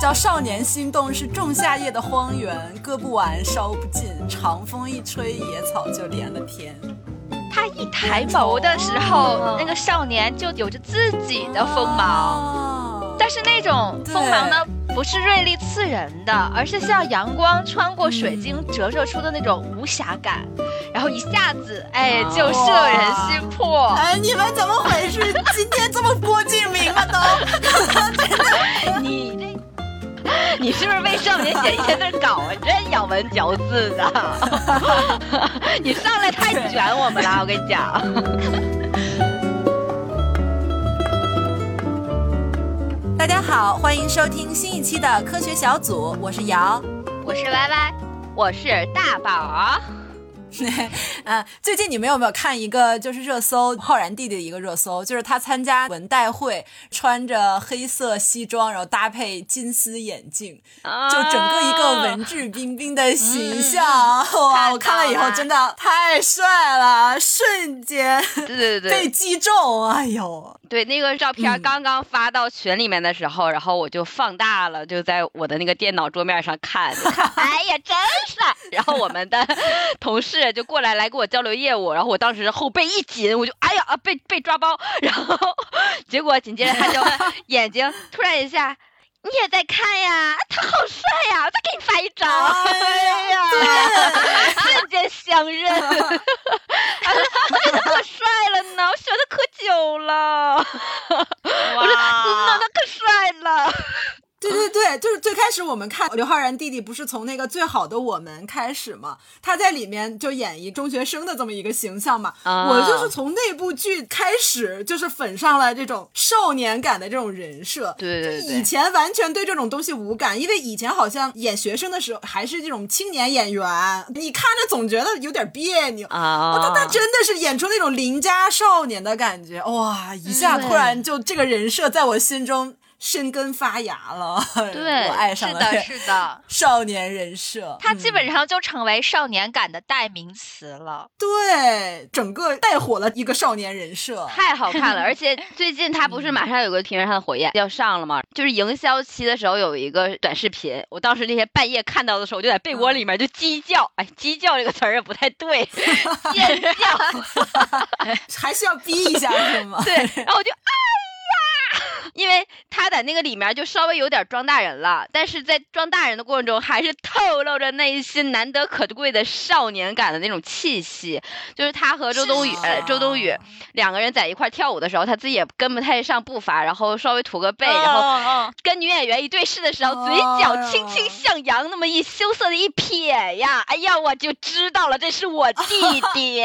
叫《少年心动》，是仲夏夜的荒原，割不完，烧不尽，长风一吹，野草就连了天。他一抬眸的时候，那个少年就有着自己的锋芒，但是那种锋芒呢？不是锐利刺人的，而是像阳光穿过水晶折射出的那种无瑕感，然后一下子，哎，就摄人心魄。哎，你们怎么回事？今天这么郭敬明啊都？你这，你是不是为少年写一些字稿啊？真咬文嚼字的。你上来太卷我们了，我跟你讲。大家好，欢迎收听新一期的科学小组，我是瑶，我是歪歪我是大宝。啊，最近你们有没有看一个就是热搜，浩然弟弟的一个热搜，就是他参加文代会，穿着黑色西装，然后搭配金丝眼镜，就整个一个文质彬彬的形象。哇，我看了以后真的太帅了，瞬间对对对 被击中，哎呦，对那个照片刚刚发到群里面的时候，然后我就放大了，就在我的那个电脑桌面上看，哎呀，真帅！然后我们的 同事。就过来来跟我交流业务，然后我当时后背一紧，我就哎呀啊被被抓包，然后结果紧接着他就 眼睛突然一下，你也在看呀？他好帅呀！再给你发一张，哎呀，瞬间相认，他可帅了呢，我喜欢他可久了，我说那他可帅了。对对对，就是最开始我们看刘昊然弟弟不是从那个最好的我们开始嘛，他在里面就演绎中学生的这么一个形象嘛，我就是从那部剧开始就是粉上了这种少年感的这种人设。对对对，以前完全对这种东西无感，因为以前好像演学生的时候还是这种青年演员，你看着总觉得有点别扭啊。他他真的是演出那种邻家少年的感觉，哇，一下突然就这个人设在我心中。生根发芽了，对，我爱上了，是的，是的，少年人设，他基本上就成为少年感的代名词了。对，整个带火了一个少年人设，太好看了。而且最近他不是马上有个《平原上的火焰》要上了吗？就是营销期的时候有一个短视频，我当时那天半夜看到的时候，我就在被窝里面就鸡叫，哎，鸡叫这个词儿也不太对，尖叫，还是要逼一下是吗？对，然后我就啊。因为他在那个里面就稍微有点装大人了，但是在装大人的过程中，还是透露着内心难得可贵的少年感的那种气息。就是他和周冬雨，周冬雨两个人在一块跳舞的时候，他自己也跟不太上步伐，然后稍微驼个背，然后跟女演员一对视的时候，嘴角轻轻向扬，那么一羞涩的一撇呀，哎呀，我就知道了，这是我弟弟。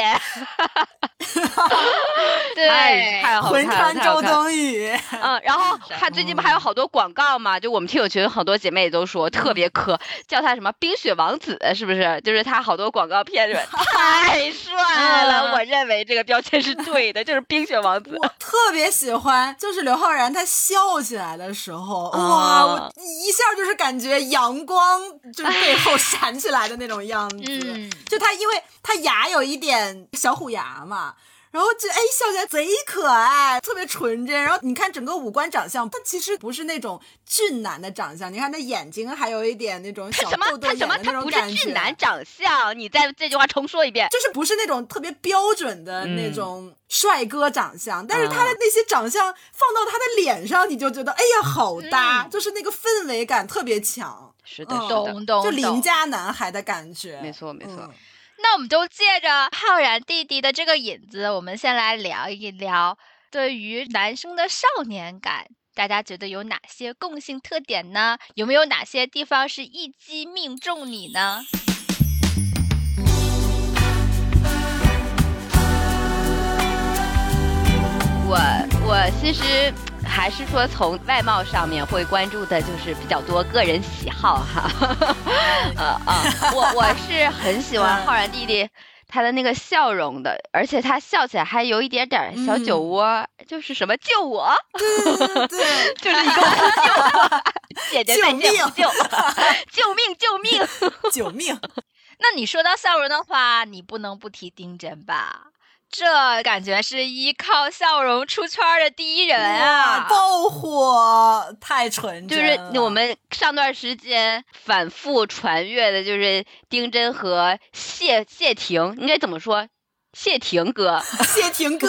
对，太好看了，魂穿周冬雨。嗯，然后他最近不还有好多广告嘛？就我们听友群好多姐妹也都说特别磕，叫他什么冰雪王子，是不是？就是他好多广告片里太 帅了，我认为这个标签是对的，就是冰雪王子。我 特别喜欢，就是刘昊然他笑起来的时候，哇，我一下就是感觉阳光就是背后 闪起来的那种样子。嗯，就他因为他牙有一点小虎牙嘛。然后就哎笑起来贼可爱，特别纯真。然后你看整个五官长相，他其实不是那种俊男的长相。你看他眼睛还有一点那种小豆豆眼的那种感觉。他不是俊男长相，你再这句话重说一遍。就是不是那种特别标准的那种帅哥长相，但是他的那些长相放到他的脸上，你就觉得哎呀好搭，就是那个氛围感特别强。是的，懂懂，就邻家男孩的感觉。没错，没错。那我们就借着浩然弟弟的这个引子，我们先来聊一聊对于男生的少年感，大家觉得有哪些共性特点呢？有没有哪些地方是一击命中你呢？我我其实。还是说从外貌上面会关注的，就是比较多个人喜好哈。呃啊，我我是很喜欢浩然弟弟他的那个笑容的，而且他笑起来还有一点点小酒窝，就是什么救我，对，就是一个救姐姐救命救救命救命救命。那你说到笑容的话，你不能不提丁真吧？这感觉是依靠笑容出圈的第一人啊！爆火，太纯真。就是我们上段时间反复传阅的，就是丁真和谢谢霆，应该怎么说？谢霆哥，谢霆哥，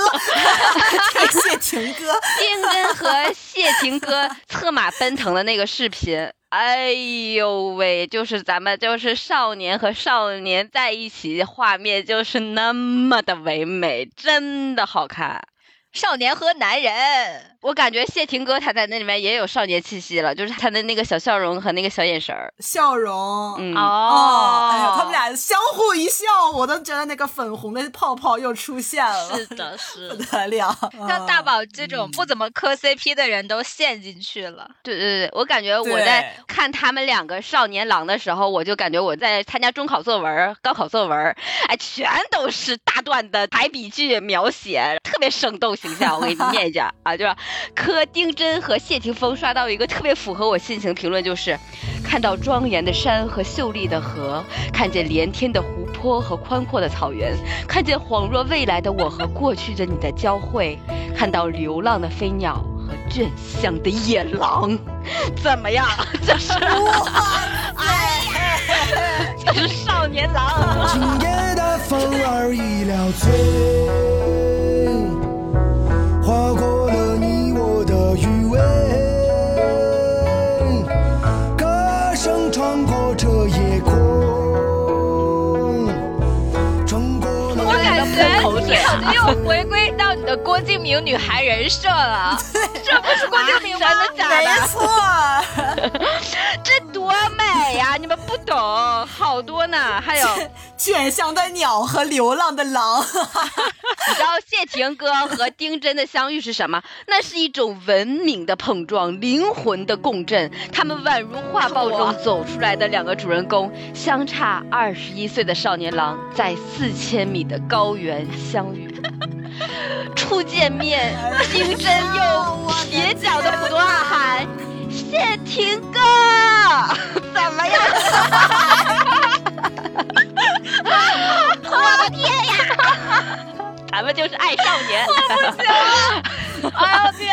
谢霆哥，丁真和谢霆哥策马奔腾的那个视频。哎呦喂，就是咱们就是少年和少年在一起，画面就是那么的唯美，真的好看。少年和男人，我感觉谢霆哥他在那里面也有少年气息了，就是他的那个小笑容和那个小眼神儿，笑容，哦，哎呀，他们俩相互一笑，我都觉得那个粉红的泡泡又出现了，是的，是 不得了，像大宝这种不怎么磕 CP 的人都陷进去了。对对对，我感觉我在看他们两个少年郎的时候，我就感觉我在参加中考作文、高考作文，哎，全都是大段的排比句描写，特别生动。形象，我给你念一下啊，就是磕丁真和谢霆锋刷到一个特别符合我心情的评论，就是看到庄严的山和秀丽的河，看见连天的湖泊和宽阔的草原，看见恍若未来的我和过去的你的交汇，看到流浪的飞鸟和倦乡的野狼，怎么样？这是我，哎，这是少年郎。今夜的风儿已了醉。味，歌声穿过这夜空，我感觉你好像又回归到你的郭敬明女孩人设了，这不是郭敬明真的假的？没错，这多美呀！你们不懂，好多呢，还有。卷翔的鸟和流浪的狼，你知道谢霆哥和丁真的相遇是什么？那是一种文明的碰撞，灵魂的共振。他们宛如画报中走出来的两个主人公，相差二十一岁的少年郎，在四千米的高原相遇。初见面，丁真用蹩脚的普通话喊：“谢霆哥，怎么样？” 我的天呀！咱们就是爱少年，我不行了！哎呀天呀！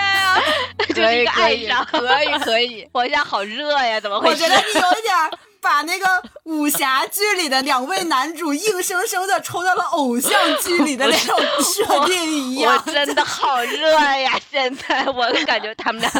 就是一个爱上，可以可以。我现在好热呀，怎么回事？我觉得你有一点把那个武侠剧里的两位男主硬生生的抽到了偶像剧里的那种设定一样。我真的好热呀！现在我感觉他们俩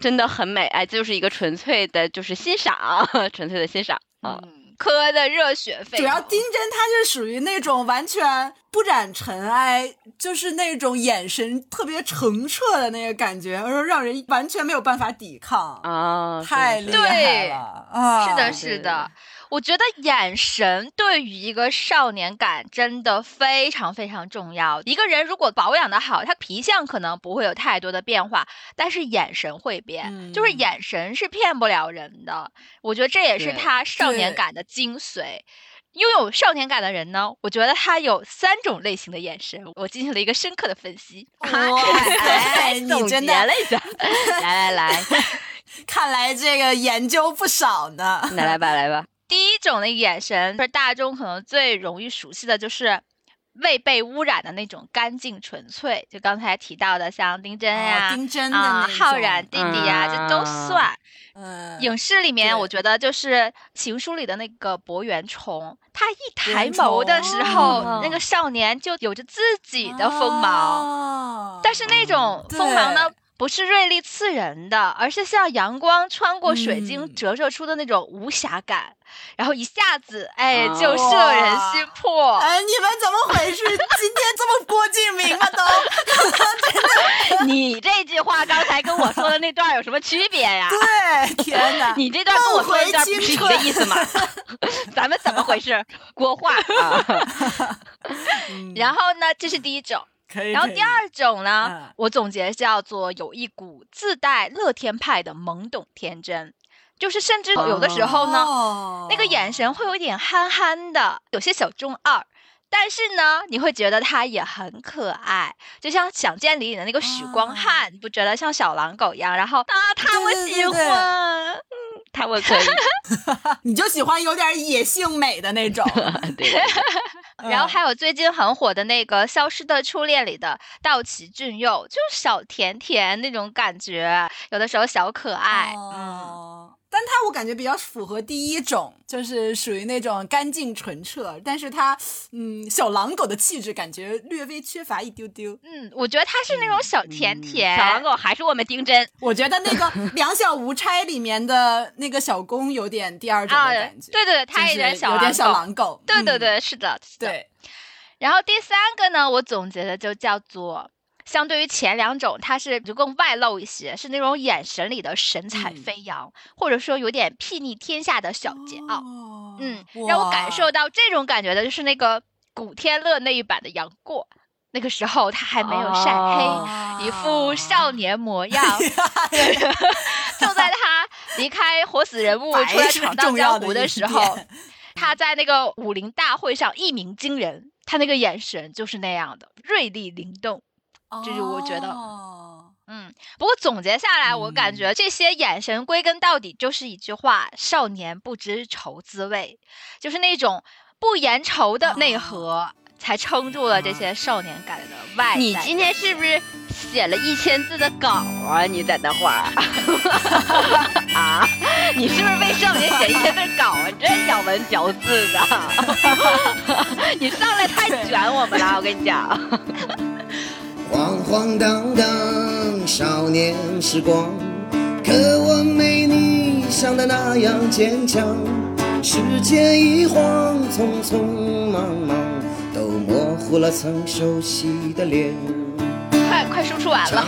真的很美，哎，就是一个纯粹的，就是欣赏，纯粹的欣赏啊。磕的热血沸腾，主要丁真他是属于那种完全不染尘埃，就是那种眼神特别澄澈的那个感觉，而让人完全没有办法抵抗啊！太厉害了啊！是的，是的。我觉得眼神对于一个少年感真的非常非常重要。一个人如果保养的好，他皮相可能不会有太多的变化，但是眼神会变，就是眼神是骗不了人的。我觉得这也是他少年感的精髓。拥有少年感的人呢，我觉得他有三种类型的眼神，我进行了一个深刻的分析。哇，你真的来来 来，看来这个研究不少呢。来来吧，来吧。第一种的眼神，就是大众可能最容易熟悉的就是未被污染的那种干净纯粹。就刚才提到的，像丁真呀、丁真啊、浩然弟弟呀，这都算。嗯，影视里面，我觉得就是《情书》里的那个博元崇，他一抬眸的时候，那个少年就有着自己的锋芒。但是那种锋芒呢？不是锐利刺人的，而是像阳光穿过水晶折射出的那种无瑕感，然后一下子，哎，就摄人心魄。哎，你们怎么回事？今天这么郭敬明吗？都，你这句话刚才跟我说的那段有什么区别呀？对，天哪，你这段跟我说的段不是一个意思吗？咱们怎么回事？国画啊。然后呢，这是第一种。然后第二种呢，我总结叫做有一股自带乐天派的懵懂天真，就是甚至有的时候呢，那个眼神会有点憨憨的，有些小中二，但是呢，你会觉得他也很可爱，就像《想见你》里的那个许光汉，你不觉得像小狼狗一样？然后啊，他我喜欢，他会可以 你就喜欢有点野性美的那种。对。然后还有最近很火的那个《消失的初恋》里的道奇俊佑，就是小甜甜那种感觉，有的时候小可爱。哦。但他我感觉比较符合第一种，就是属于那种干净纯澈，但是他嗯小狼狗的气质感觉略微缺乏一丢丢。嗯，我觉得他是那种小甜甜。小狼狗还是我们丁真。我觉得那个《两小无猜》里面的那个小公有点第二种的感觉。对对对，他有点小有点小狼狗。对对对，是的，对。然后第三个呢，我总结的就叫做。相对于前两种，它是就更外露一些，是那种眼神里的神采飞扬，或者说有点睥睨天下的小桀骜。嗯，让我感受到这种感觉的就是那个古天乐那一版的杨过，那个时候他还没有晒黑，一副少年模样。就在他离开活死人物出来闯荡江湖的时候，他在那个武林大会上一鸣惊人，他那个眼神就是那样的锐利灵动。就是我觉得，嗯，不过总结下来，我感觉这些眼神归根到底就是一句话：少年不知愁滋味，就是那种不言愁的内核，才撑住了这些少年感的外你今天是不是写了一千字的稿啊？你在那画 啊？你是不是为少年写一千字稿啊？真咬文嚼字的，你上来太卷我们了，我跟你讲。晃晃荡荡少年时光，可我没你想的那样坚强。时间一晃，匆匆忙忙，都模糊了曾熟悉的脸。快输出完了，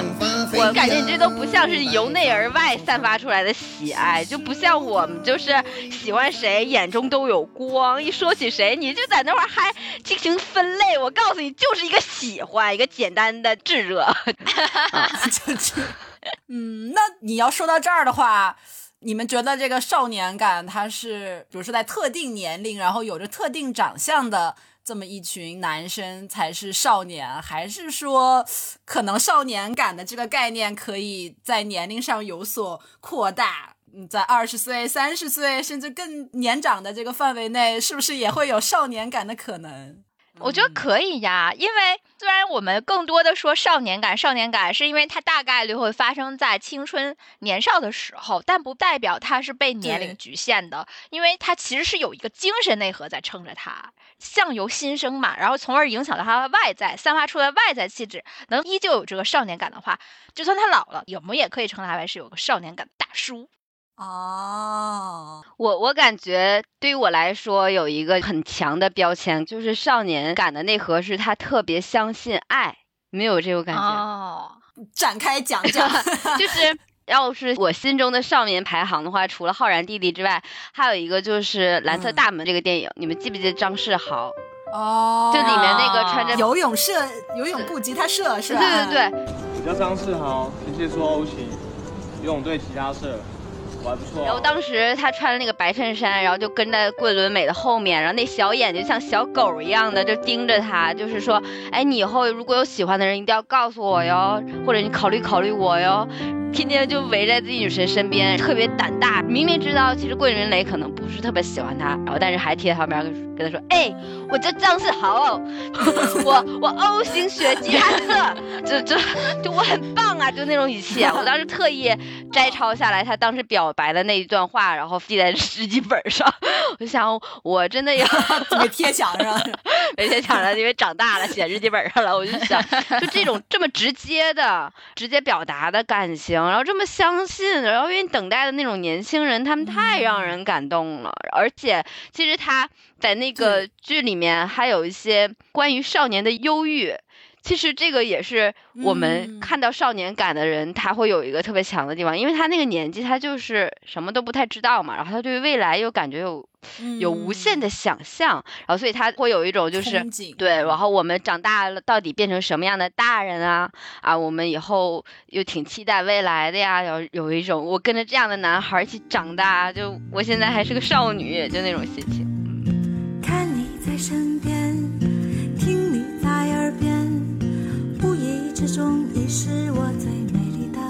我感觉你这都不像是由内而外散发出来的喜爱，就不像我们就是喜欢谁眼中都有光，一说起谁你就在那块还进行分类。我告诉你，就是一个喜欢，一个简单的炙热。嗯，那你要说到这儿的话，你们觉得这个少年感，它是比如说在特定年龄，然后有着特定长相的？这么一群男生才是少年，还是说可能少年感的这个概念可以在年龄上有所扩大？嗯，在二十岁、三十岁甚至更年长的这个范围内，是不是也会有少年感的可能？我觉得可以呀，因为虽然我们更多的说少年感，少年感是因为它大概率会发生在青春年少的时候，但不代表它是被年龄局限的，因为它其实是有一个精神内核在撑着它，相由心生嘛，然后从而影响到他的外在，散发出来外在气质，能依旧有这个少年感的话，就算他老了，我们也可以称他为是有个少年感大叔。哦，我我感觉对于我来说有一个很强的标签，就是少年感的内核是他特别相信爱，没有这种感觉。哦，展开讲讲，就是要是我心中的少年排行的话，除了浩然弟弟之外，还有一个就是《蓝色大门》这个电影，你们记不记得张世豪？哦，就里面那个穿着游泳社游泳部吉他社是吧？对对对，我叫张世豪，天蝎座 O 型，游泳队吉他社。然后当时他穿了那个白衬衫，然后就跟在桂纶镁的后面，然后那小眼睛像小狗一样的就盯着他，就是说，哎，你以后如果有喜欢的人，一定要告诉我哟，或者你考虑考虑我哟。天天就围在自己女神身边，特别胆大。明明知道其实桂纶镁可能不是特别喜欢他，然后但是还贴在旁边跟他说：“哎，我叫张世豪，我我 O 型血吉他色，就就就我很棒啊，就那种语气啊。我当时特意摘抄下来他当时表白的那一段话，然后记在日记本上。我想我真的要没贴墙上，没贴墙上，因为长大了写日记本上了。我就想，就这种这么直接的、直接表达的感情。然后这么相信，然后愿意等待的那种年轻人，他们太让人感动了。而且，其实他在那个剧里面还有一些关于少年的忧郁。其实这个也是我们看到少年感的人，他会有一个特别强的地方，因为他那个年纪，他就是什么都不太知道嘛，然后他对未来又感觉有有无限的想象，然后所以他会有一种就是对，然后我们长大了到底变成什么样的大人啊？啊，我们以后又挺期待未来的呀，有有一种我跟着这样的男孩一起长大，就我现在还是个少女，就那种心情。看你在耳边。无意之中你是我最美丽的。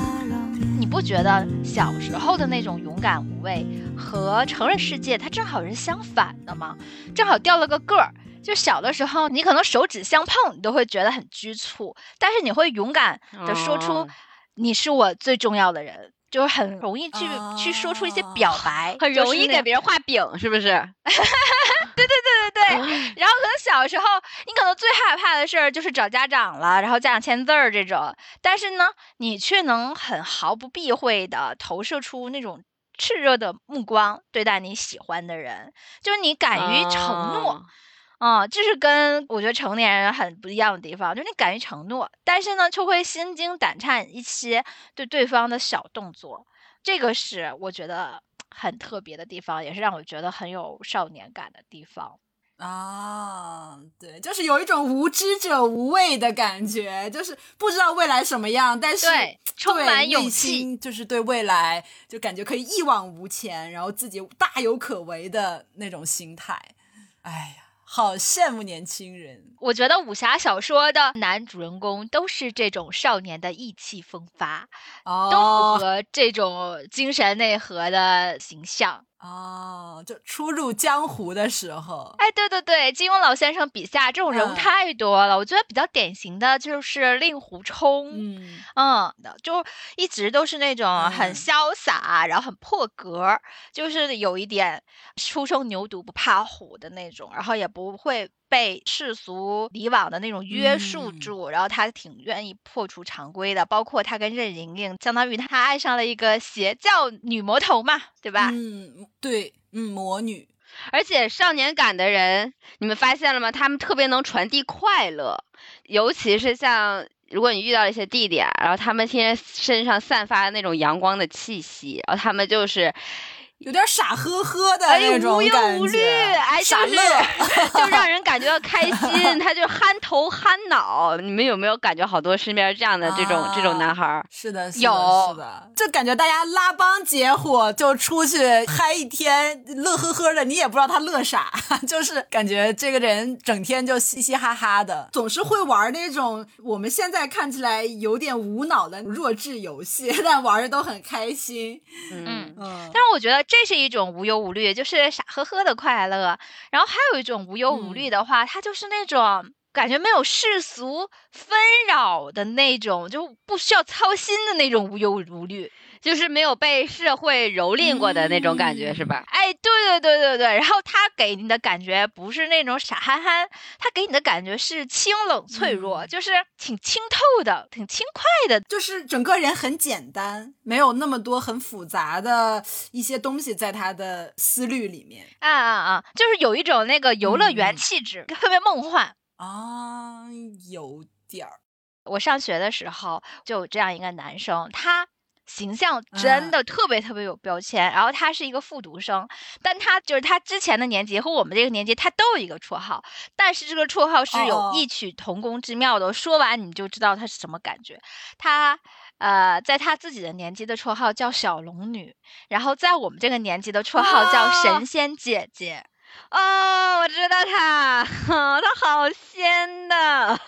你不觉得小时候的那种勇敢无畏和成人世界它正好是相反的吗，正好掉了个个儿。就小的时候，你可能手指相碰，你都会觉得很局促，但是你会勇敢的说出你是我最重要的人，就是很容易去去说出一些表白，很容易给别人画饼，是不是？对对对对对。然后可能小时候，你可能最害怕的事儿就是找家长了，然后家长签字儿这种，但是呢，你却能很毫不避讳的投射出那种炽热的目光对待你喜欢的人，就是你敢于承诺。嗯，这是跟我觉得成年人很不一样的地方，就是你敢于承诺，但是呢，就会心惊胆颤一些对对方的小动作，这个是我觉得很特别的地方，也是让我觉得很有少年感的地方啊。对，就是有一种无知者无畏的感觉，就是不知道未来什么样，但是充满勇气，就是对未来就感觉可以一往无前，然后自己大有可为的那种心态。哎呀。好羡慕年轻人！我觉得武侠小说的男主人公都是这种少年的意气风发，都符合这种精神内核的形象。哦，就初入江湖的时候，哎，对对对，金庸老先生笔下这种人物太多了。我觉得比较典型的就是令狐冲，嗯嗯，就一直都是那种很潇洒，然后很破格，就是有一点初生牛犊不怕虎的那种，然后也不会。被世俗以往的那种约束住，然后他挺愿意破除常规的。包括他跟任盈盈，相当于他爱上了一个邪教女魔头嘛，对吧？嗯，对，嗯，魔女。而且少年感的人，你们发现了吗？他们特别能传递快乐，尤其是像如果你遇到一些弟弟啊，然后他们天天身上散发的那种阳光的气息，然后他们就是。有点傻呵呵的那种无忧无虑，哎，傻乐，就让人感觉到开心。他就憨头憨脑，你们有没有感觉好多身边这样的这种这种男孩？是的，有，是的，就感觉大家拉帮结伙就出去嗨一天，乐呵呵的，你也不知道他乐啥，就是感觉这个人整天就嘻嘻哈哈的，总是会玩那种我们现在看起来有点无脑的弱智游戏，但玩的都很开心。嗯嗯，但是我觉得。这是一种无忧无虑，就是傻呵呵的快乐。然后还有一种无忧无虑的话，它就是那种感觉没有世俗纷扰的那种，就不需要操心的那种无忧无虑。就是没有被社会蹂躏过的那种感觉，是吧？哎，对对对对对。然后他给你的感觉不是那种傻憨憨，他给你的感觉是清冷脆弱，就是挺清透的，挺轻快的，就是整个人很简单，没有那么多很复杂的一些东西在他的思虑里面。啊啊啊！就是有一种那个游乐园气质，特别梦幻啊，有点儿。我上学的时候就有这样一个男生，他。形象真的特别特别有标签，然后他是一个复读生，但他就是他之前的年级和我们这个年级他都有一个绰号，但是这个绰号是有异曲同工之妙的。说完你就知道他是什么感觉。他呃，在他自己的年级的绰号叫小龙女，然后在我们这个年级的绰号叫神仙姐姐。哦，我知道他，他好仙的。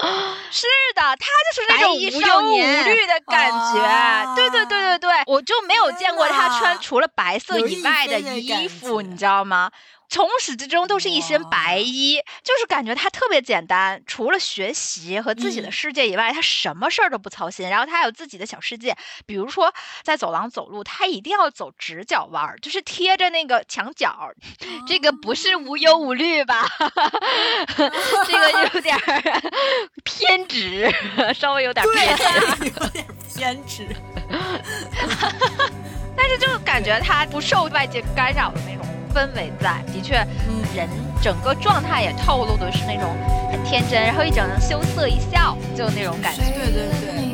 是的，他就是那种无忧无虑的感觉。对对对对对，我就没有见过他穿除了白色以外的衣服，你知道吗？从始至终都是一身白衣，就是感觉他特别简单，除了学习和自己的世界以外，他什么事儿都不操心。然后他还有自己的小世界，比如说在走廊走路，他一定要走直角弯儿，就是贴着那个墙角。这个不是无忧无虑吧？这个有点 偏执，稍微有点偏执，有点偏执。但是就感觉他不受外界干扰的那种。氛围在，的确，人整个状态也透露的是那种很天真，然后一整羞涩一笑，就那种感觉。对对对。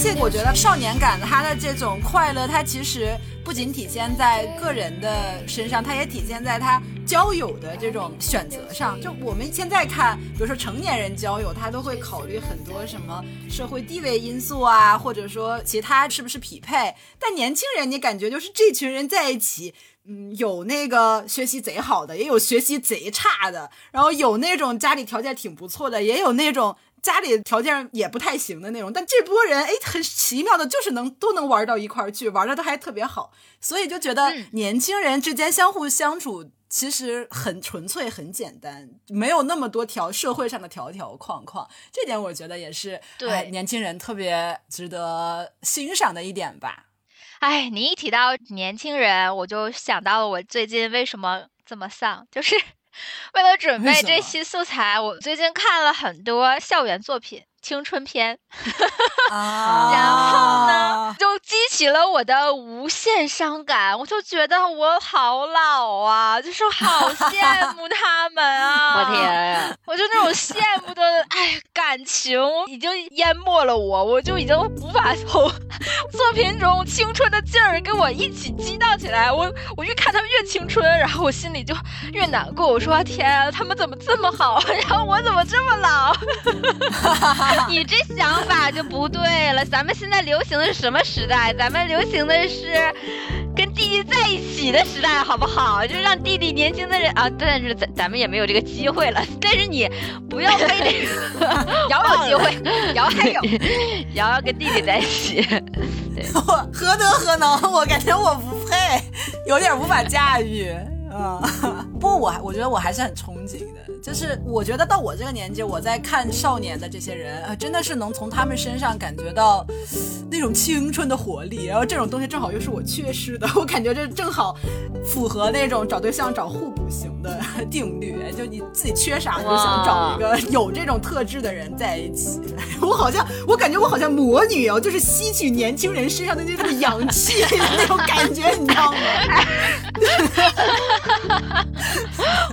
而且我觉得少年感，他的这种快乐，他其实不仅体现在个人的身上，他也体现在他。交友的这种选择上，就我们现在看，比如说成年人交友，他都会考虑很多什么社会地位因素啊，或者说其他是不是匹配。但年轻人，你感觉就是这群人在一起，嗯，有那个学习贼好的，也有学习贼差的，然后有那种家里条件挺不错的，也有那种。家里条件也不太行的那种，但这波人哎，很奇妙的，就是能都能玩到一块儿去，玩的都还特别好，所以就觉得年轻人之间相互相处其实很纯粹、很简单，没有那么多条社会上的条条框框。这点我觉得也是对年轻人特别值得欣赏的一点吧。哎，你一提到年轻人，我就想到了我最近为什么这么丧，就是。为了准备这期素材，我最近看了很多校园作品。青春片，然后呢，就激起了我的无限伤感。我就觉得我好老啊，就是好羡慕他们啊！我天，我就那种羡慕的，哎，感情已经淹没了我，我就已经无法从 作品中青春的劲儿跟我一起激荡起来。我我越看他们越青春，然后我心里就越难过。我说天，他们怎么这么好？然后我怎么这么老？你这想法就不对了。咱们现在流行的是什么时代？咱们流行的是跟弟弟在一起的时代，好不好？就让弟弟年轻的人啊，但是咱咱们也没有这个机会了。但是你不要非得 瑶有机会，瑶还有瑶要跟弟弟在一起，我何德何能？我感觉我不配，有点无法驾驭。啊，不过我我觉得我还是很憧憬的，就是我觉得到我这个年纪，我在看少年的这些人，呃，真的是能从他们身上感觉到那种青春的活力，然后这种东西正好又是我缺失的，我感觉这正好符合那种找对象找互补型的 定律，就你自己缺啥，你就想找一个有这种特质的人在一起。我好像，我感觉我好像魔女哦，就是吸取年轻人身上的那种氧气那种感觉，你知道吗？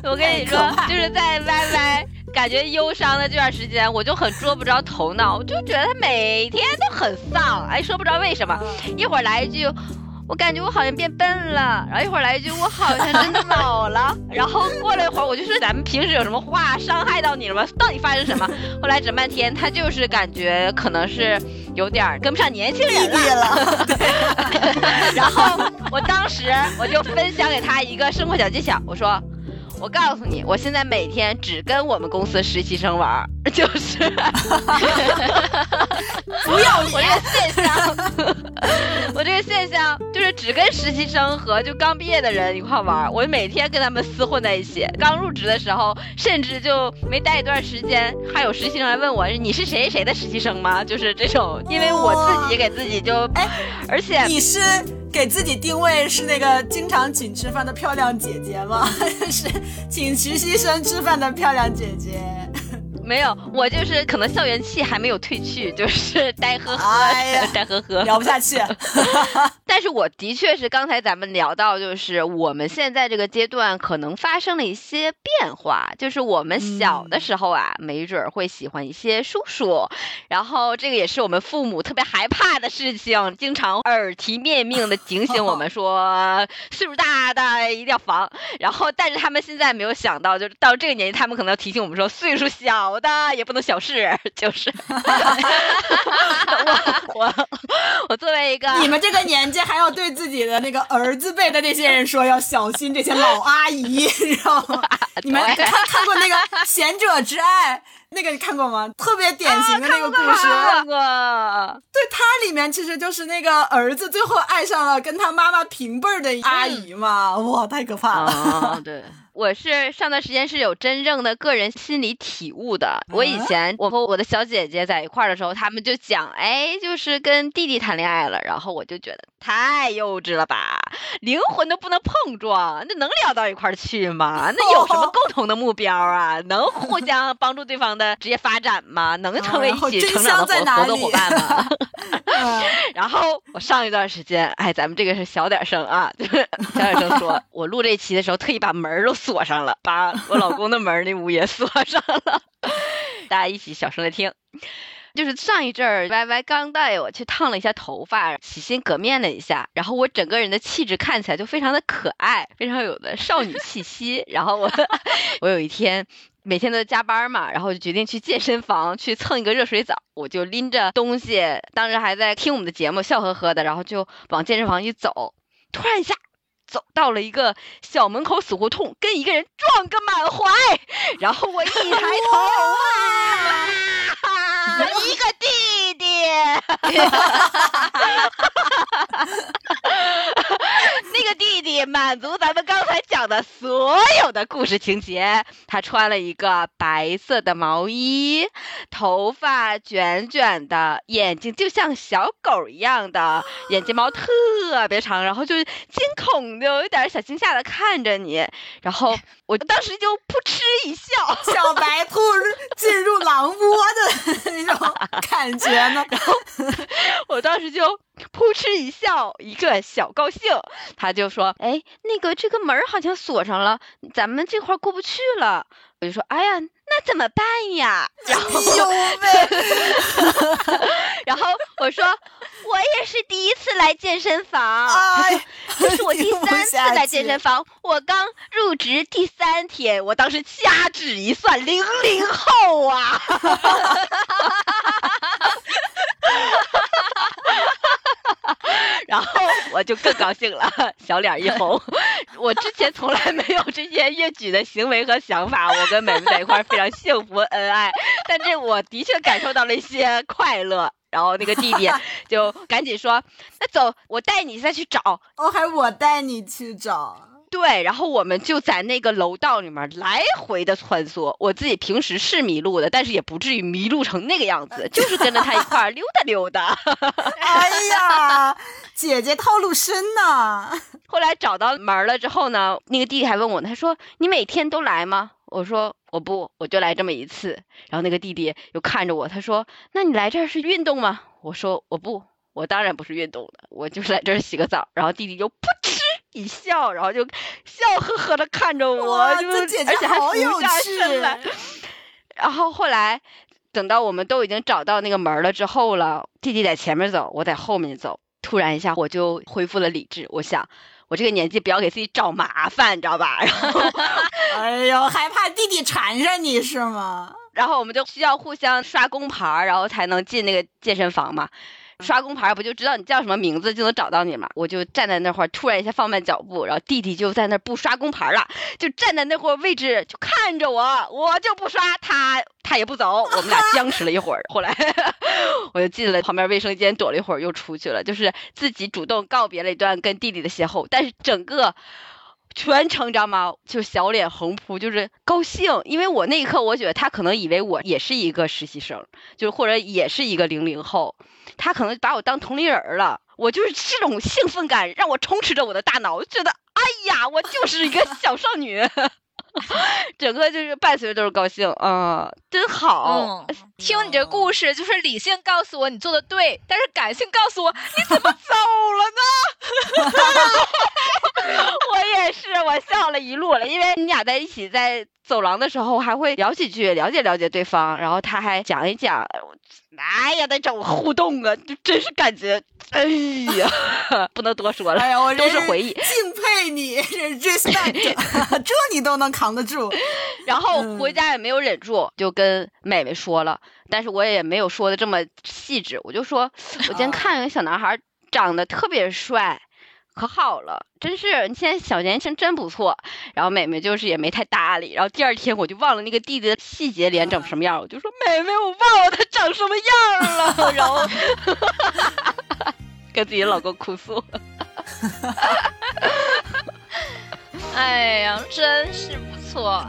我跟你说，就是在 YY 感觉忧伤的这段时间，我就很捉不着头脑，我就觉得他每天都很丧，哎，说不知道为什么，一会儿来一句，我感觉我好像变笨了，然后一会儿来一句，我好像真的老了，然后过了一会儿，我就说咱们平时有什么话伤害到你了吗？到底发生什么？后来整半天，他就是感觉可能是有点跟不上年轻人了。然后我当时我就分享给他一个生活小技巧，我说。我告诉你，我现在每天只跟我们公司实习生玩，就是 不要我这个现象，我这个现象就是只跟实习生和就刚毕业的人一块玩，我每天跟他们厮混在一起。刚入职的时候，甚至就没待一段时间，还有实习生来问我，你是谁谁的实习生吗？就是这种，因为我自己给自己就哎，而且你是。给自己定位是那个经常请吃饭的漂亮姐姐吗？是请实习生吃饭的漂亮姐姐。没有，我就是可能校园气还没有褪去，就是呆呵呵，呆呵呵，聊不下去。但是我的确是刚才咱们聊到，就是我们现在这个阶段可能发生了一些变化，就是我们小的时候啊，没准儿会喜欢一些叔叔，然后这个也是我们父母特别害怕的事情，经常耳提面命的警醒我们 说，岁数大的一定要防。然后，但是他们现在没有想到，就是到这个年纪，他们可能要提醒我们说，岁数小。的也不能小视，就是 我我我作为一个你们这个年纪还要对自己的那个儿子辈的那些人说要小心这些老阿姨，你知道吗？你们看看过那个《贤者之爱》那个你看过吗？特别典型的那个故事。看过。对，它里面其实就是那个儿子最后爱上了跟他妈妈平辈的阿姨嘛，哇，太可怕了。对。我是上段时间是有真正的个人心理体悟的。我以前我和我的小姐姐在一块儿的时候，他们就讲，哎，就是跟弟弟谈恋爱了，然后我就觉得太幼稚了吧，灵魂都不能碰撞，那能聊到一块儿去吗？那有什么共同的目标啊？能互相帮助对方的职业发展吗？能成为一起成长的合合作伙伴吗？然后我上一段时间，哎，咱们这个是小点声啊，小点声说，我录这期的时候特意把门都。锁上了，把我老公的门那屋也锁上了，大家一起小声的听。就是上一阵儿，Y Y 刚带我去烫了一下头发，洗心革面了一下，然后我整个人的气质看起来就非常的可爱，非常有的少女气息。然后我，我有一天每天都在加班嘛，然后就决定去健身房去蹭一个热水澡，我就拎着东西，当时还在听我们的节目，笑呵呵的，然后就往健身房一走，突然一下。走到了一个小门口死胡同，跟一个人撞个满怀，然后我一抬头，哇，一个弟弟。哈哈哈那个弟弟满足咱们刚才讲的所有的故事情节，他穿了一个白色的毛衣，头发卷卷的，眼睛就像小狗一样的，眼睫毛特别长，然后就惊恐的有点小惊吓的看着你，然后我当时就扑哧一笑，小白兔进入狼窝的那种感觉呢，然后我当时就。扑哧一笑，一个小高兴，他就说：“哎，那个这个门好像锁上了，咱们这块过不去了。”我就说：“哎呀，那怎么办呀？” 然后，然后我说：“我也是第一次来健身房。”他说：“这是我第三次来健身房，我刚入职第三天。”我当时掐指一算，零零后啊！然后我就更高兴了，小脸一红。我之前从来没有这些越举的行为和想法，我跟美美在一块非常幸福恩爱。但这我的确感受到了一些快乐。然后那个弟弟就赶紧说：“那走，我带你再去找。”哦，还我带你去找。对，然后我们就在那个楼道里面来回的穿梭。我自己平时是迷路的，但是也不至于迷路成那个样子，就是跟着他一块儿溜达溜达。哎呀，姐姐套路深呐！后来找到门了之后呢，那个弟弟还问我，他说：“你每天都来吗？”我说：“我不，我就来这么一次。”然后那个弟弟又看着我，他说：“那你来这儿是运动吗？”我说：“我不，我当然不是运动的，我就是来这儿洗个澡。”然后弟弟就噗嗤。一笑，然后就笑呵呵的看着我，就而且还俯下身来。然后后来等到我们都已经找到那个门了之后了，弟弟在前面走，我在后面走。突然一下，我就恢复了理智。我想，我这个年纪不要给自己找麻烦，你知道吧？然后，哎呦，害怕弟弟缠上你是吗？然后我们就需要互相刷工牌，然后才能进那个健身房嘛。刷工牌不就知道你叫什么名字就能找到你吗？我就站在那会儿，突然一下放慢脚步，然后弟弟就在那不刷工牌了，就站在那会儿位置就看着我，我就不刷，他他也不走，我们俩僵持了一会儿。后来 我就进了旁边卫生间躲了一会儿，又出去了，就是自己主动告别了一段跟弟弟的邂逅，但是整个。全程知道吗？就小脸横扑，就是高兴，因为我那一刻我觉得他可能以为我也是一个实习生，就或者也是一个零零后，他可能把我当同龄人了。我就是这种兴奋感让我充斥着我的大脑，觉得哎呀，我就是一个小少女。整个就是伴随着都是高兴啊，真好！听你这故事，就是理性告诉我你做的对，但是感性告诉我你怎么走了呢？是，我笑了一路了，因为你俩在一起在走廊的时候还会聊几句，了解了解对方，然后他还讲一讲。哎呀，那种互动啊，就真是感觉，哎呀，不能多说了，哎呀，我都是回忆，敬佩你，respect，这你都能扛得住。然后回家也没有忍住，就跟妹妹说了，但是我也没有说的这么细致，我就说，我今天看一个小男孩，长得特别帅。可好了，真是你现在小年轻真不错。然后妹妹就是也没太搭理。然后第二天我就忘了那个弟弟的细节脸长什么样，我就说妹妹，我忘了他长什么样了。然后 跟自己老公哭诉。哎呀，真是不错。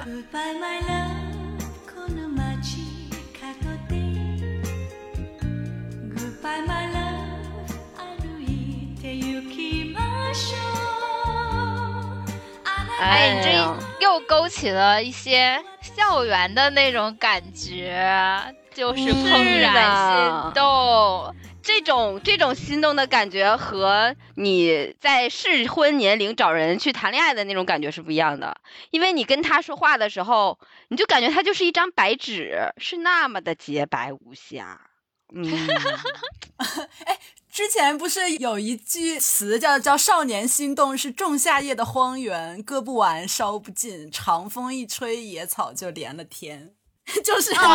哎，你这又勾起了一些校园的那种感觉，就是怦然心动。这种这种心动的感觉和你在适婚年龄找人去谈恋爱的那种感觉是不一样的。因为你跟他说话的时候，你就感觉他就是一张白纸，是那么的洁白无瑕。嗯，哎，之前不是有一句词叫“叫少年心动是仲夏夜的荒原，割不完烧不尽，长风一吹野草就连了天”，就是那种。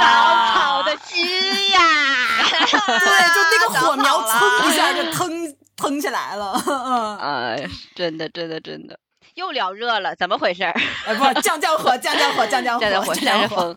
长草的心呀，对，就那个火苗蹭一下就腾腾起来了，嗯，哎，真的，真的，真的。又聊热了，怎么回事儿？哎，不，降降火，降降火，降降火，降降火，降降火。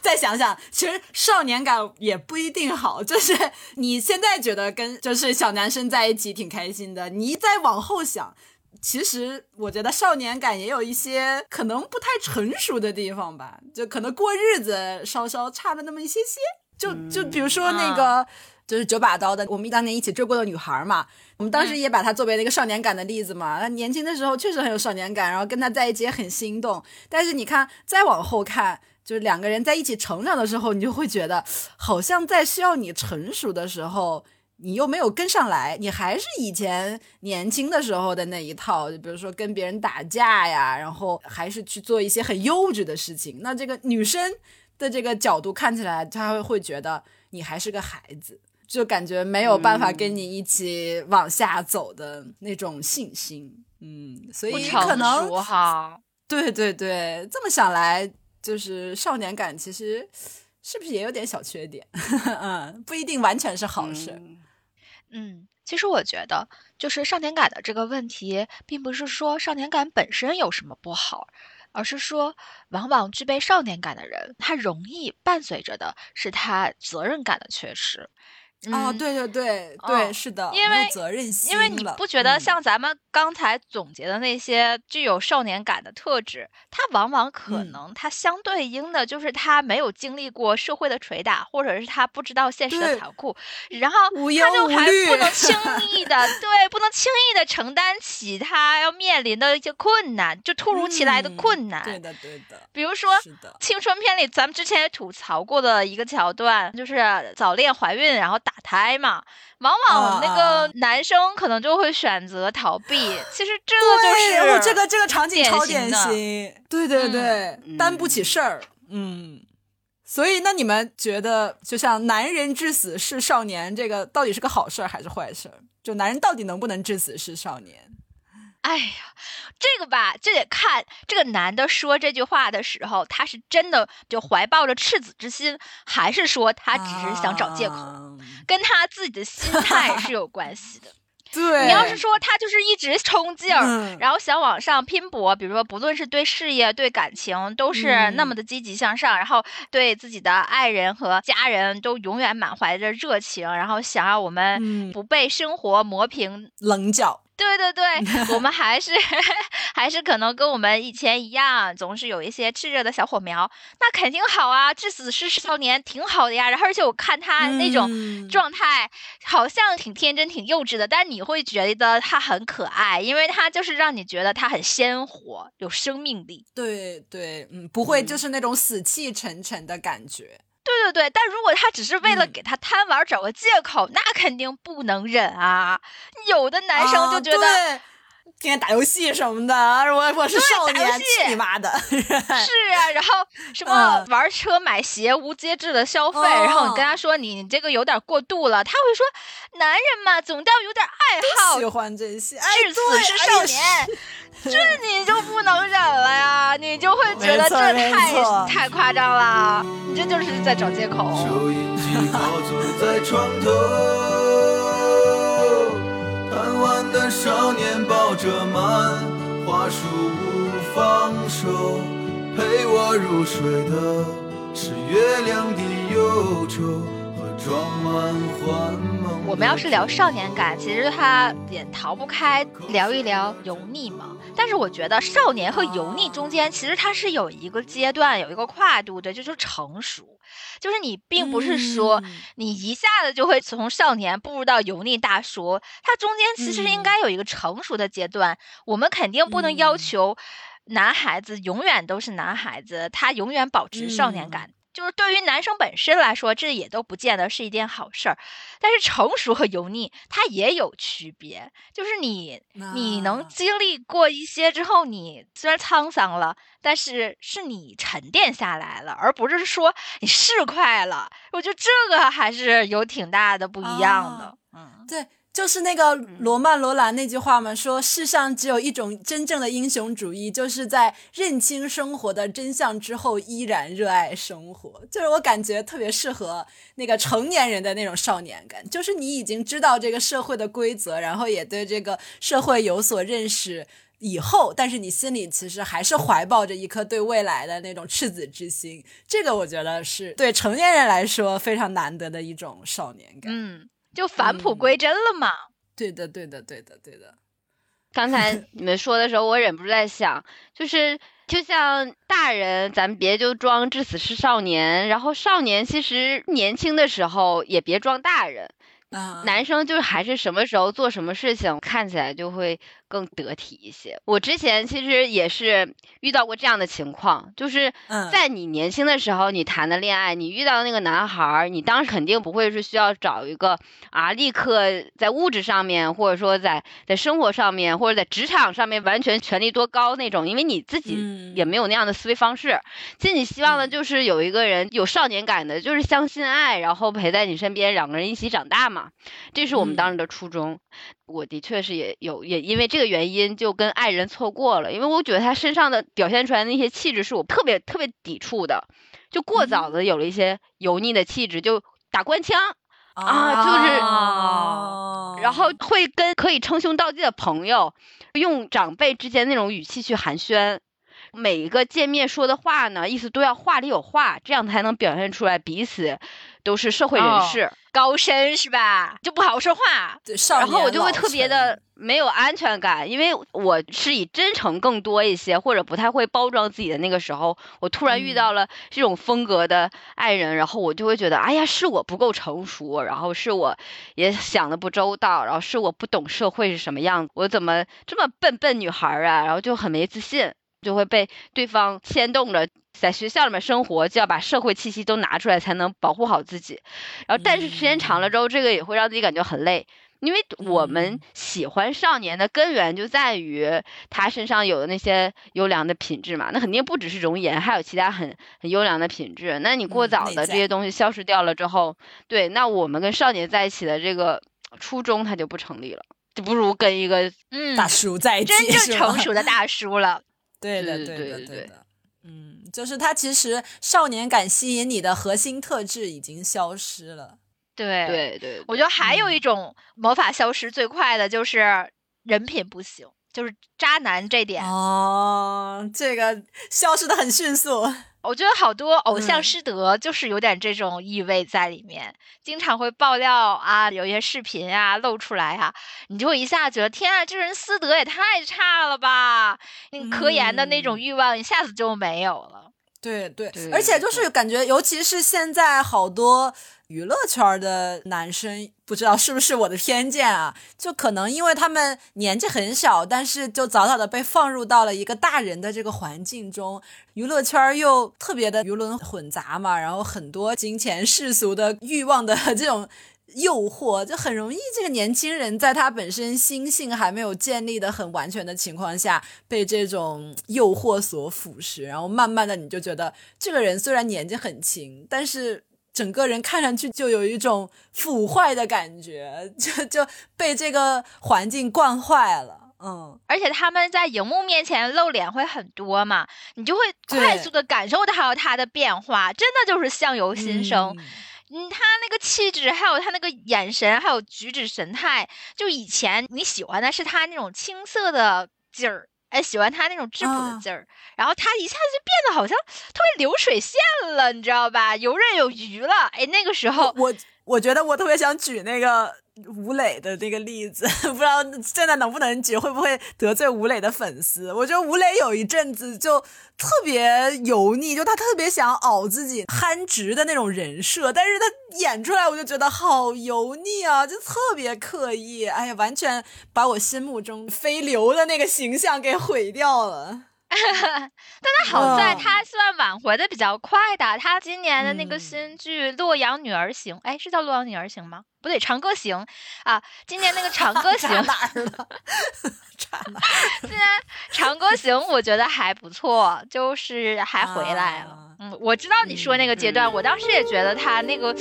再想想，其实少年感也不一定好。就是你现在觉得跟就是小男生在一起挺开心的，你再往后想，其实我觉得少年感也有一些可能不太成熟的地方吧，就可能过日子稍稍差了那么一些些。就就比如说那个。就是九把刀的，我们当年一起追过的女孩嘛，我们当时也把她作为那个少年感的例子嘛。她年轻的时候确实很有少年感，然后跟她在一起也很心动。但是你看，再往后看，就是两个人在一起成长的时候，你就会觉得，好像在需要你成熟的时候，你又没有跟上来，你还是以前年轻的时候的那一套，就比如说跟别人打架呀，然后还是去做一些很幼稚的事情。那这个女生的这个角度看起来，她会会觉得你还是个孩子。就感觉没有办法跟你一起往下走的那种信心，嗯，所以可能哈，对对对，这么想来，就是少年感其实是不是也有点小缺点？嗯，不一定完全是好事。嗯，其实我觉得，就是少年感的这个问题，并不是说少年感本身有什么不好，而是说，往往具备少年感的人，他容易伴随着的是他责任感的缺失。哦，对对对对，是的，因为责任心因为你不觉得像咱们刚才总结的那些具有少年感的特质，它往往可能它相对应的就是他没有经历过社会的捶打，或者是他不知道现实的残酷，然后他就还不能轻 易的对，不能轻易的承担起他要面临的一些困难，就突如其来的困难。对的，对的。比如说青春片里，咱们之前也吐槽过的一个桥段，就是早恋怀孕，然后打。胎嘛，往往那个男生可能就会选择逃避。其实这就是我这个这个场景超典型，对对对，担不起事儿。嗯，所以那你们觉得，就像男人至死是少年，这个到底是个好事儿还是坏事儿？就男人到底能不能至死是少年？哎呀，这个吧，就得看这个男的说这句话的时候，他是真的就怀抱着赤子之心，还是说他只是想找借口，跟他自己的心态是有关系的。对，你要是说他就是一直冲劲儿，然后想往上拼搏，比如说不论是对事业、对感情，都是那么的积极向上，然后对自己的爱人和家人都永远满怀着热情，然后想要我们不被生活磨平棱角。对对对，我们还是 还是可能跟我们以前一样，总是有一些炽热的小火苗，那肯定好啊！至死是少年，挺好的呀。然后而且我看他那种状态，好像挺天真、挺幼稚的，但你会觉得他很可爱，因为他就是让你觉得他很鲜活、有生命力。对对，嗯，不会就是那种死气沉沉的感觉。对对对，但如果他只是为了给他贪玩找个借口，那肯定不能忍啊！有的男生就觉得天天打游戏什么的，我我是少年，去你妈的！是啊，然后什么玩车买鞋无节制的消费，然后你跟他说你这个有点过度了，他会说男人嘛，总要有点爱好，喜欢这些，至死是少年。这你就不能忍了呀？你就会觉得这太太夸张了，你这就是在找借口。少年抱着漫画书不放手，陪我入睡的是月亮的忧愁。我们要是聊少年感，其实他也逃不开聊一聊油腻嘛。但是我觉得少年和油腻中间，其实它是有一个阶段、有一个跨度的，就是成熟。就是你并不是说你一下子就会从少年步入到油腻大叔，它中间其实应该有一个成熟的阶段。我们肯定不能要求男孩子永远都是男孩子，他永远保持少年感。就是对于男生本身来说，这也都不见得是一件好事儿。但是成熟和油腻它也有区别，就是你你能经历过一些之后，你虽然沧桑了，但是是你沉淀下来了，而不是说你是快了。我觉得这个还是有挺大的不一样的。嗯，对。就是那个罗曼·罗兰那句话嘛，说世上只有一种真正的英雄主义，就是在认清生活的真相之后依然热爱生活。就是我感觉特别适合那个成年人的那种少年感，就是你已经知道这个社会的规则，然后也对这个社会有所认识以后，但是你心里其实还是怀抱着一颗对未来的那种赤子之心。这个我觉得是对成年人来说非常难得的一种少年感。嗯。就返璞归真了嘛？对的，对的，对的，对的。刚才 你们说的时候，我忍不住在想，就是就像大人，咱们别就装至死是少年，然后少年其实年轻的时候也别装大人。男生就是还是什么时候做什么事情，看起来就会。更得体一些。我之前其实也是遇到过这样的情况，就是在你年轻的时候，你谈的恋爱，你遇到那个男孩儿，你当时肯定不会是需要找一个啊，立刻在物质上面，或者说在在生活上面，或者在职场上面完全权力多高那种，因为你自己也没有那样的思维方式。其实你希望的就是有一个人有少年感的，就是相信爱，然后陪在你身边，两个人一起长大嘛。这是我们当时的初衷。我的确是也有也因为这个原因就跟爱人错过了，因为我觉得他身上的表现出来的那些气质是我特别特别抵触的，就过早的有了一些油腻的气质，就打官腔啊，就是，然后。会跟可以称兄道弟的朋友用长辈之间那种语气去寒暄，每一个见面说的话呢，意思都要话里有话，这样才能表现出来彼此。都是社会人士，高深是吧？就不好说话，然后我就会特别的没有安全感，因为我是以真诚更多一些，或者不太会包装自己的那个时候，我突然遇到了这种风格的爱人，然后我就会觉得，哎呀，是我不够成熟，然后是我也想的不周到，然后是我不懂社会是什么样子，我怎么这么笨笨女孩啊？然后就很没自信，就会被对方牵动着。在学校里面生活，就要把社会气息都拿出来，才能保护好自己。然后，但是时间长了之后，这个也会让自己感觉很累，因为我们喜欢少年的根源就在于他身上有的那些优良的品质嘛。那肯定不只是容颜，还有其他很很优良的品质。那你过早的这些东西消失掉了之后，对，那我们跟少年在一起的这个初衷它就不成立了，就不如跟一个嗯大叔在一起，真正成熟的大叔了。对的，对的，对的。嗯，就是他其实少年感吸引你的核心特质已经消失了。对对对，我觉得还有一种魔法消失最快的就是人品不行，就是渣男这点。哦，这个消失的很迅速。我觉得好多偶像师德就是有点这种意味在里面，经常会爆料啊，有一些视频啊露出来啊，你就会一下觉得天啊，这人师德也太差了吧！你科研的那种欲望一下子就没有了。对对，而且就是感觉，尤其是现在好多。娱乐圈的男生不知道是不是我的偏见啊？就可能因为他们年纪很小，但是就早早的被放入到了一个大人的这个环境中。娱乐圈又特别的鱼龙混杂嘛，然后很多金钱世俗的欲望的 这种诱惑，就很容易这个年轻人在他本身心性还没有建立的很完全的情况下，被这种诱惑所腐蚀，然后慢慢的你就觉得这个人虽然年纪很轻，但是。整个人看上去就有一种腐坏的感觉，就就被这个环境惯坏了。嗯，而且他们在荧幕面前露脸会很多嘛，你就会快速的感受到他的变化，真的就是相由心生。嗯，他那个气质，还有他那个眼神，还有举止神态，就以前你喜欢的是他那种青涩的劲儿。哎，喜欢他那种质朴的劲儿，然后他一下子就变得好像特别流水线了，你知道吧？游刃有余了。哎，那个时候我我觉得我特别想举那个。吴磊的那个例子，不知道现在能不能举，会不会得罪吴磊的粉丝？我觉得吴磊有一阵子就特别油腻，就他特别想熬自己憨直的那种人设，但是他演出来我就觉得好油腻啊，就特别刻意，哎呀，完全把我心目中飞流的那个形象给毁掉了。但他好在他算挽回的比较快的，他今年的那个新剧《洛阳女儿行》，哎，是叫《洛阳女儿行》吗？不对，《长歌行》啊，今年那个《长歌行》哪儿了？今年《长歌行》我觉得还不错，就是还回来了。嗯，我知道你说那个阶段，我当时也觉得他那个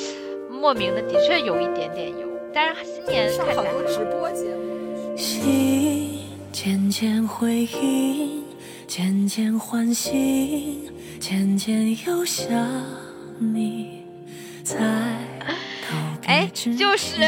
莫名的的确有一点点油，但是今年上好多直播节目。心渐渐回忆。渐渐唤醒，渐渐又想你。在哎，就是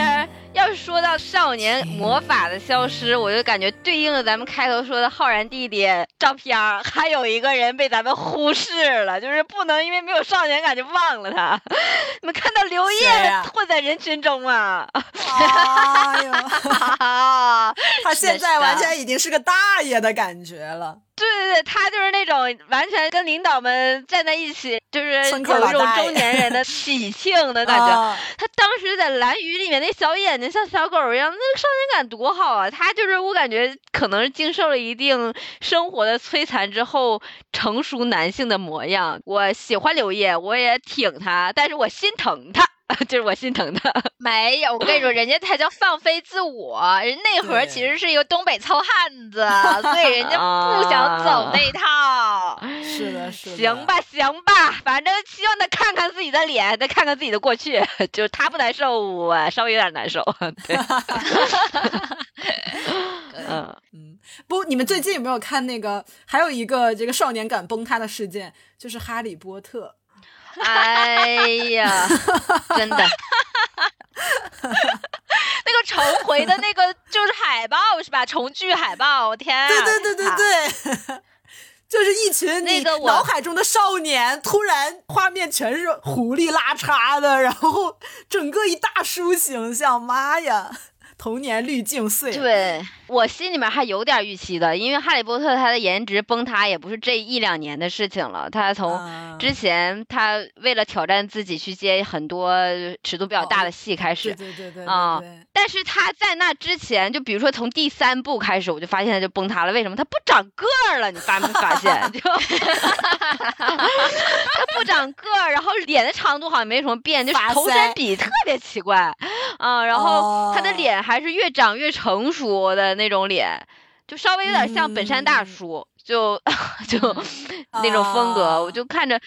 要是说到少年魔法的消失，我就感觉对应了咱们开头说的浩然弟弟照片还有一个人被咱们忽视了，就是不能因为没有少年感就忘了他。你们看到刘烨混在人群中吗？哎呦，他现在完全已经是个大爷的感觉了。对对对，他就是那种完全跟领导们站在一起，就是有一种中年人的喜庆的感觉。他当时在蓝雨里面那小眼睛像小狗一样，那个少年感多好啊！他就是我感觉可能是经受了一定生活的摧残之后，成熟男性的模样。我喜欢刘烨，我也挺他，但是我心疼他。就是我心疼他，没有，我跟你说，人家才叫放飞自我，人内核其实是一个东北糙汉子，所以人家不想走那套。是的，是的。行吧，行吧，反正希望他看看自己的脸，再看看自己的过去，就是他不难受，我稍微有点难受。对。嗯嗯，不，你们最近有没有看那个？还有一个这个少年感崩塌的事件，就是《哈利波特》。哎呀，真的，那个重回的那个就是海报是吧？重聚海报，我天！对对对对对，就是一群那个脑海中的少年，突然画面全是狐狸拉碴的，然后整个一大叔形象，妈呀！童年滤镜碎，对我心里面还有点预期的，因为哈利波特他的颜值崩塌也不是这一两年的事情了，他从之前他为了挑战自己去接很多尺度比较大的戏开始，对对对啊，但是他在那之前，就比如说从第三部开始，我就发现他就崩塌了，为什么他不长个儿了？你发没发现？就 他不长个儿，然后脸的长度好像没什么变，就是头身比特别奇怪啊，然后他的脸。还是越长越成熟的那种脸，就稍微有点像本山大叔，就 就那种风格，我就看着，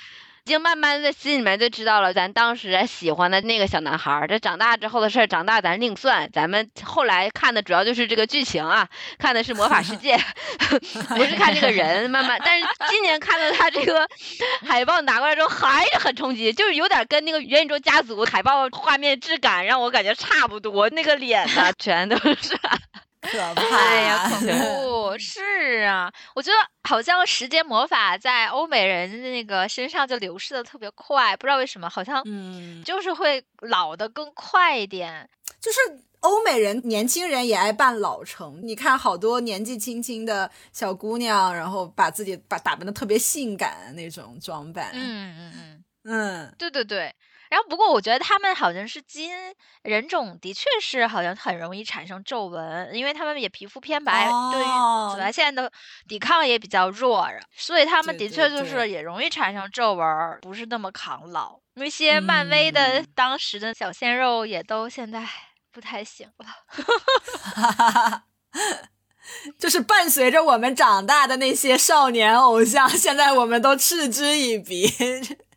已经慢慢在心里面就知道了，咱当时喜欢的那个小男孩儿，这长大之后的事儿，长大咱另算。咱们后来看的主要就是这个剧情啊，看的是魔法世界，不是看这个人。慢慢，但是今年看到他这个海报拿过来之后，还是很冲击，就是有点跟那个元宇宙家族海报画面质感让我感觉差不多，那个脸呢，全都是。可怕呀！恐 怖是啊，我觉得好像时间魔法在欧美人的那个身上就流逝的特别快，不知道为什么，好像嗯，就是会老的更快一点。就是欧美人年轻人也爱扮老成，你看好多年纪轻轻的小姑娘，然后把自己把打扮的特别性感那种装扮。嗯嗯嗯嗯，对对对。然后，不过我觉得他们好像是基因人种，的确是好像很容易产生皱纹，因为他们也皮肤偏白，对于紫外线的抵抗也比较弱，所以他们的确就是也容易产生皱纹，不是那么抗老。那些漫威的当时的小鲜肉也都现在不太行了，就是伴随着我们长大的那些少年偶像，现在我们都嗤之以鼻。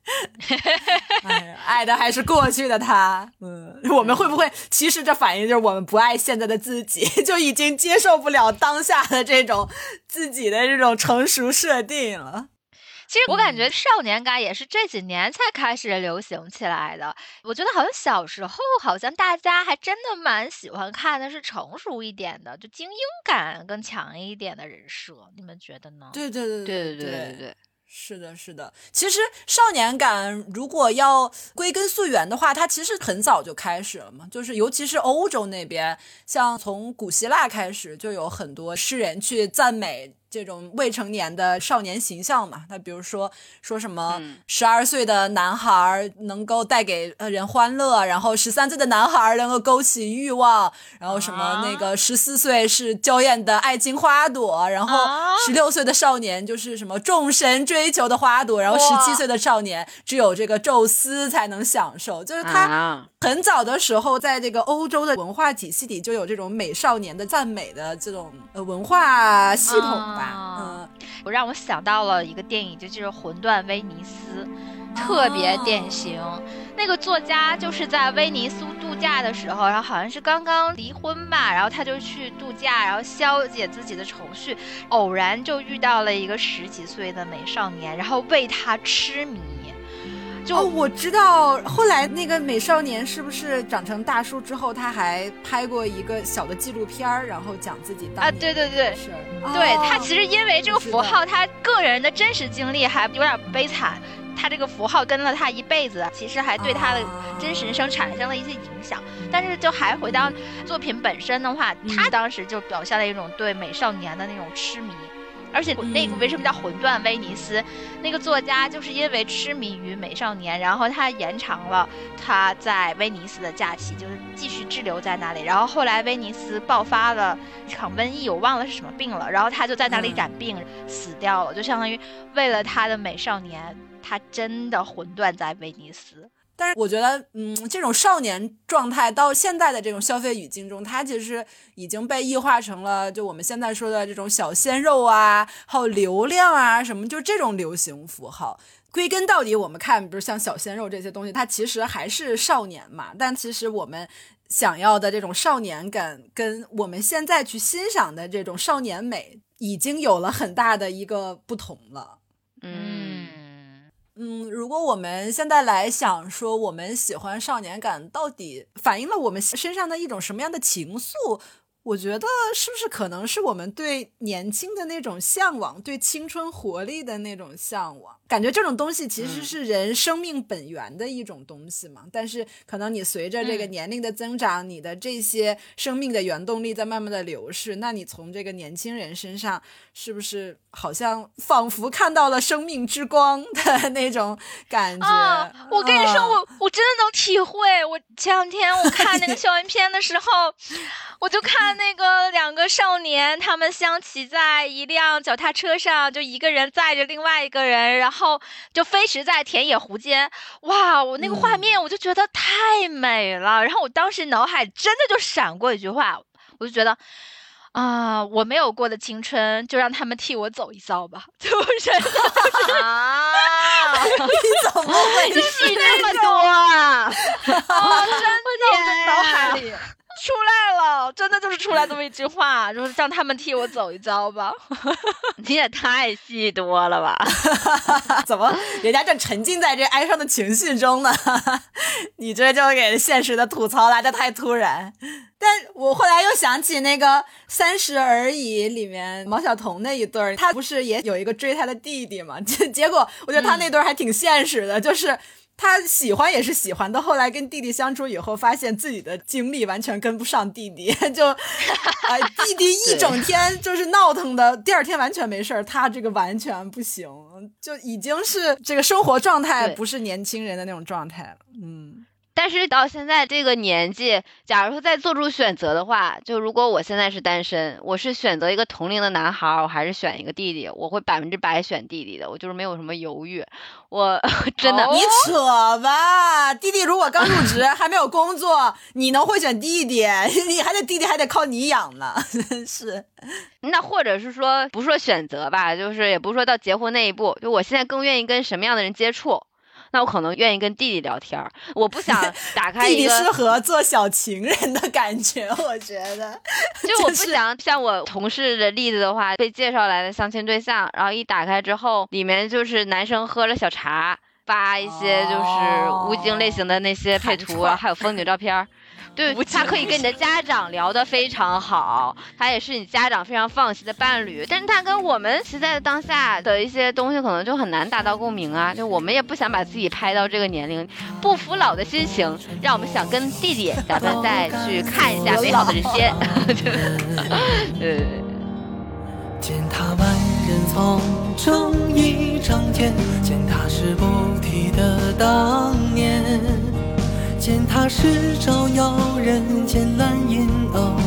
哎，爱的还是过去的他。嗯，我们会不会其实这反应就是我们不爱现在的自己，就已经接受不了当下的这种自己的这种成熟设定了？其实我感觉少年感也是这几年才开始流行起来的。我觉得好像小时候好像大家还真的蛮喜欢看的是成熟一点的，就精英感更强一点的人设。你们觉得呢？对对对对对对对。是的，是的。其实少年感如果要归根溯源的话，它其实很早就开始了嘛。就是尤其是欧洲那边，像从古希腊开始，就有很多诗人去赞美这种未成年的少年形象嘛。他比如说说什么十二岁的男孩能够带给呃人欢乐，然后十三岁的男孩能够勾起欲望，然后什么那个十四岁是娇艳的爱情花朵，然后十六岁的少年就是什么众神追求的花朵，然后十七岁的少年只有这个宙斯才能享受，就是他很早的时候在这个欧洲的文化体系里就有这种美少年的赞美的这种呃文化系统吧。嗯，我让我想到了一个电影，就就是《魂断威尼斯》，特别典型。那个作家就是在威尼斯度假的时候，然后好像是刚刚离婚吧，然后他就去度假，然后消解自己的愁绪，偶然就遇到了一个十几岁的美少年，然后为他痴迷。就我知道，后来那个美少年是不是长成大叔之后，他还拍过一个小的纪录片儿，然后讲自己啊，对对对，是，对他其实因为这个符号，他个人的真实经历还有点悲惨。他这个符号跟了他一辈子，其实还对他的真实人生产生了一些影响。但是就还回到作品本身的话，他当时就表现了一种对美少年的那种痴迷。而且那个为什么叫魂断威尼斯？那个作家就是因为痴迷于美少年，然后他延长了他在威尼斯的假期，就是继续滞留在那里。然后后来威尼斯爆发了一场瘟疫，我忘了是什么病了，然后他就在那里染病死掉了，就相当于为了他的美少年。他真的魂断在威尼斯，但是我觉得，嗯，这种少年状态到现在的这种消费语境中，它其实已经被异化成了就我们现在说的这种小鲜肉啊，还有流量啊什么，就这种流行符号。归根到底，我们看，比如像小鲜肉这些东西，它其实还是少年嘛。但其实我们想要的这种少年感，跟我们现在去欣赏的这种少年美，已经有了很大的一个不同了。嗯。嗯，如果我们现在来想说，我们喜欢少年感，到底反映了我们身上的一种什么样的情愫？我觉得是不是可能是我们对年轻的那种向往，对青春活力的那种向往？感觉这种东西其实是人生命本源的一种东西嘛。但是可能你随着这个年龄的增长，你的这些生命的原动力在慢慢的流逝。那你从这个年轻人身上，是不是好像仿佛看到了生命之光的 那种感觉？我跟你说，我我真的能体会。我前两天我看那个 校园片的时候，我就看。那个两个少年，他们相骑在一辆脚踏车上，就一个人载着另外一个人，然后就飞驰在田野湖间。哇，我那个画面我就觉得太美了。然后我当时脑海真的就闪过一句话，我就觉得啊，我没有过的青春，就让他们替我走一遭吧。就是 啊，你怎么会戏那么多啊？真的，脑海里。出来了，真的就是出来这么一句话，就是让他们替我走一遭吧。你也太戏多了吧？怎么人家正沉浸在这哀伤的情绪中呢？你这就给现实的吐槽来的太突然。但我后来又想起那个《三十而已》里面毛晓彤那一对儿，他不是也有一个追他的弟弟嘛？结结果我觉得他那对儿还挺现实的，就是。他喜欢也是喜欢，到后来跟弟弟相处以后，发现自己的精力完全跟不上弟弟，就，啊，弟弟一整天就是闹腾的，第二天完全没事儿，他这个完全不行，就已经是这个生活状态不是年轻人的那种状态了，嗯。但是到现在这个年纪，假如说再做出选择的话，就如果我现在是单身，我是选择一个同龄的男孩，我还是选一个弟弟，我会百分之百选弟弟的，我就是没有什么犹豫。我 真的，你扯吧，弟弟如果刚入职 还没有工作，你能会选弟弟？你还得弟弟还得靠你养呢，真是。那或者是说，不说选择吧，就是也不是说到结婚那一步，就我现在更愿意跟什么样的人接触？那我可能愿意跟弟弟聊天儿，我不想 打开弟弟适合做小情人的感觉，我觉得。就我不想像我同事的例子的话，被介绍来的相亲对象，然后一打开之后，里面就是男生喝着小茶，发一些就是无精类型的那些配图，还有风景照片儿。对他可以跟你的家长聊得非常好，他也是你家长非常放心的伴侣，但是他跟我们实在的当下的一些东西可能就很难达到共鸣啊，就我们也不想把自己拍到这个年龄，不服老的心情，让我们想跟弟弟咱们再去看一下美好的人间。对 对对。匆匆一场天，见他是不提的当年，见他是照耀人间蓝银镂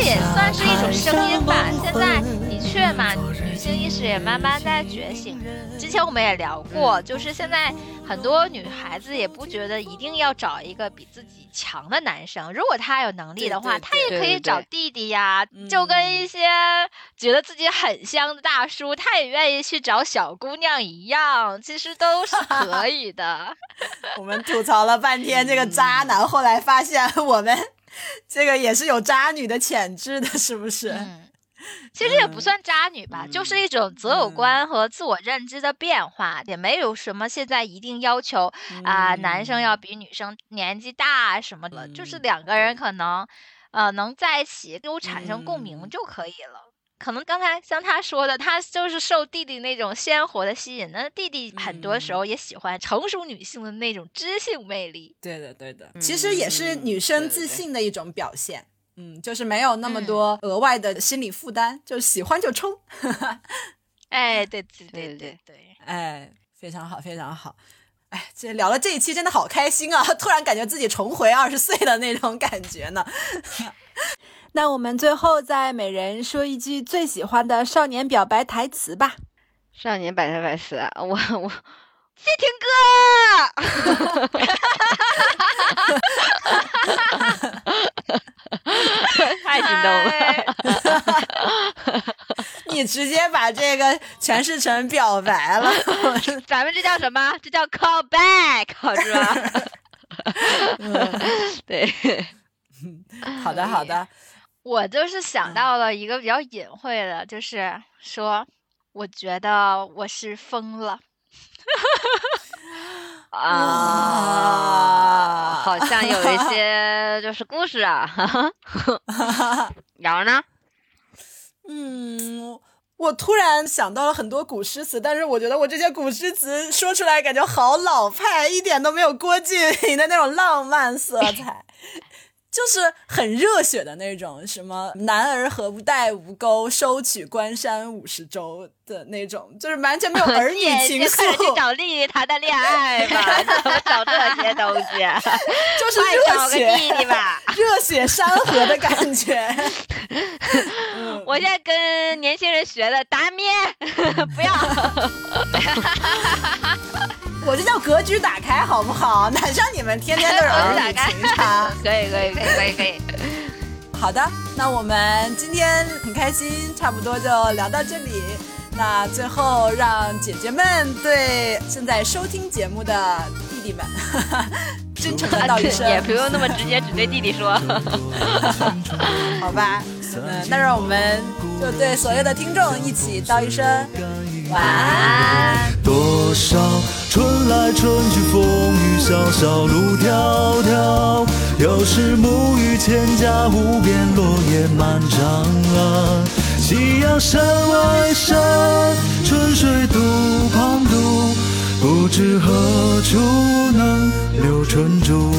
这也算是一种声音吧。现在的确嘛，女性意识也慢慢在觉醒。之前我们也聊过，就是现在很多女孩子也不觉得一定要找一个比自己强的男生，如果他有能力的话，他也可以找弟弟呀。就跟一些觉得自己很香的大叔，他也愿意去找小姑娘一样，其实都是可以的。我们吐槽了半天这个渣男，后来发现我们。这个也是有渣女的潜质的，是不是？嗯，其实也不算渣女吧，就是一种择偶观和自我认知的变化，也没有什么现在一定要求啊，男生要比女生年纪大什么的，就是两个人可能呃能在一起都产生共鸣就可以了。可能刚才像他说的，他就是受弟弟那种鲜活的吸引，那弟弟很多时候也喜欢成熟女性的那种知性魅力。对的，对的，其实也是女生自信的一种表现。嗯，就是没有那么多额外的心理负担，就喜欢就冲。哎，对对对对对，哎，非常好，非常好。哎，这聊了这一期真的好开心啊！突然感觉自己重回二十岁的那种感觉呢。那我们最后再每人说一句最喜欢的少年表白台词吧。少年表白台词，我我谢霆哥，太激动了，你直接把这个诠释成表白了。咱们这叫什么？这叫 call back，是吧？对，好的好的。我就是想到了一个比较隐晦的，就是说，我觉得我是疯了，啊，好像有一些就是故事啊，然后呢？嗯，我突然想到了很多古诗词，但是我觉得我这些古诗词说出来感觉好老派，一点都没有郭敬明 的那种浪漫色彩。就是很热血的那种，什么男儿何不带吴钩，收取关山五十州的那种，就是完全没有儿女 情愫。快去找丽丽谈谈恋爱吧，找这些东西，就是热血弟弟吧，热血山河的感觉。我现在跟年轻人学的，打咩，不要。我这叫格局打开，好不好？哪像你们天天都是儿女情长。可以，可以，可以，可以，可以。好的，那我们今天很开心，差不多就聊到这里。那最后让姐姐们对正在收听节目的弟弟们 真诚的道一声，也不用那么直接，只对弟弟说。好吧，嗯，那让我们就对所有的听众一起道一声。晚安。多少春来春去风雨潇潇路迢迢，有时沐浴千家无边落叶满长安。夕阳山外山，春水渡旁渡，不知何处能留春住。